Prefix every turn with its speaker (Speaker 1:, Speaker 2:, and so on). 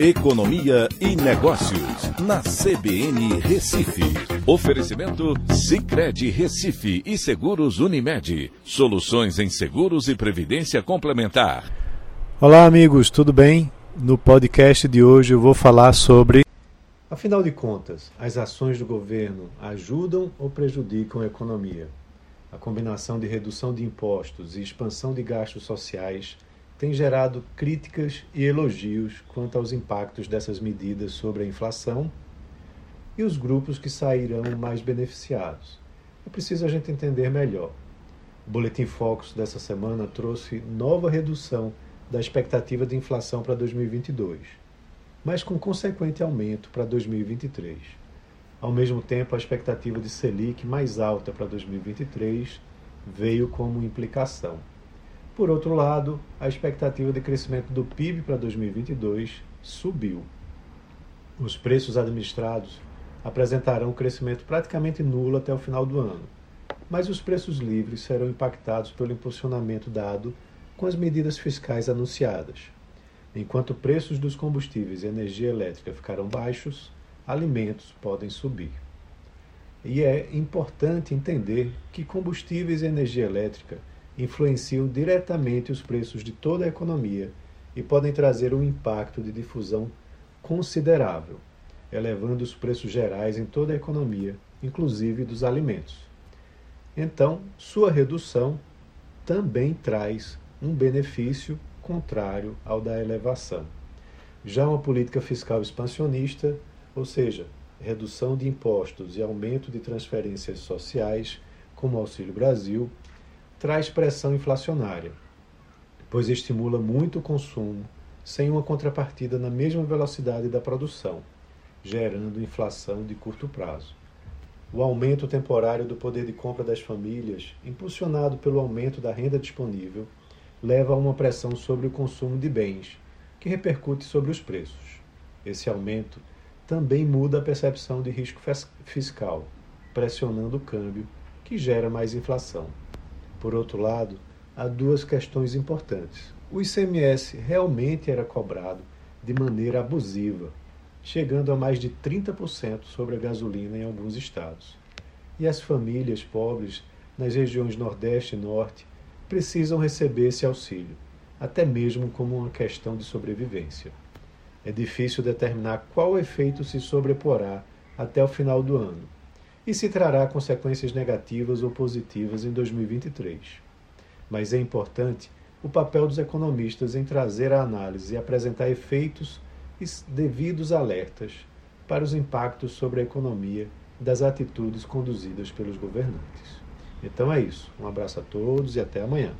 Speaker 1: Economia e Negócios, na CBN Recife. Oferecimento Cicred Recife e Seguros Unimed. Soluções em seguros e previdência complementar.
Speaker 2: Olá, amigos, tudo bem? No podcast de hoje eu vou falar sobre. Afinal de contas, as ações do governo ajudam ou prejudicam a economia? A combinação de redução de impostos e expansão de gastos sociais tem gerado críticas e elogios quanto aos impactos dessas medidas sobre a inflação e os grupos que sairão mais beneficiados. É preciso a gente entender melhor. O Boletim Focus dessa semana trouxe nova redução da expectativa de inflação para 2022, mas com consequente aumento para 2023. Ao mesmo tempo, a expectativa de Selic mais alta para 2023 veio como implicação. Por outro lado, a expectativa de crescimento do PIB para 2022 subiu. Os preços administrados apresentarão um crescimento praticamente nulo até o final do ano, mas os preços livres serão impactados pelo impulsionamento dado com as medidas fiscais anunciadas. Enquanto preços dos combustíveis e energia elétrica ficarão baixos, alimentos podem subir. E é importante entender que combustíveis e energia elétrica influenciam diretamente os preços de toda a economia e podem trazer um impacto de difusão considerável, elevando os preços gerais em toda a economia, inclusive dos alimentos. Então, sua redução também traz um benefício contrário ao da elevação. Já uma política fiscal expansionista, ou seja, redução de impostos e aumento de transferências sociais, como o Auxílio Brasil, traz pressão inflacionária, pois estimula muito o consumo sem uma contrapartida na mesma velocidade da produção, gerando inflação de curto prazo. O aumento temporário do poder de compra das famílias, impulsionado pelo aumento da renda disponível, leva a uma pressão sobre o consumo de bens, que repercute sobre os preços. Esse aumento também muda a percepção de risco fiscal, pressionando o câmbio, que gera mais inflação. Por outro lado, há duas questões importantes. O ICMS realmente era cobrado de maneira abusiva, chegando a mais de 30% sobre a gasolina em alguns estados. E as famílias pobres nas regiões Nordeste e Norte precisam receber esse auxílio, até mesmo como uma questão de sobrevivência. É difícil determinar qual efeito se sobreporá até o final do ano e se trará consequências negativas ou positivas em 2023. Mas é importante o papel dos economistas em trazer a análise e apresentar efeitos e devidos alertas para os impactos sobre a economia das atitudes conduzidas pelos governantes. Então é isso. Um abraço a todos e até amanhã.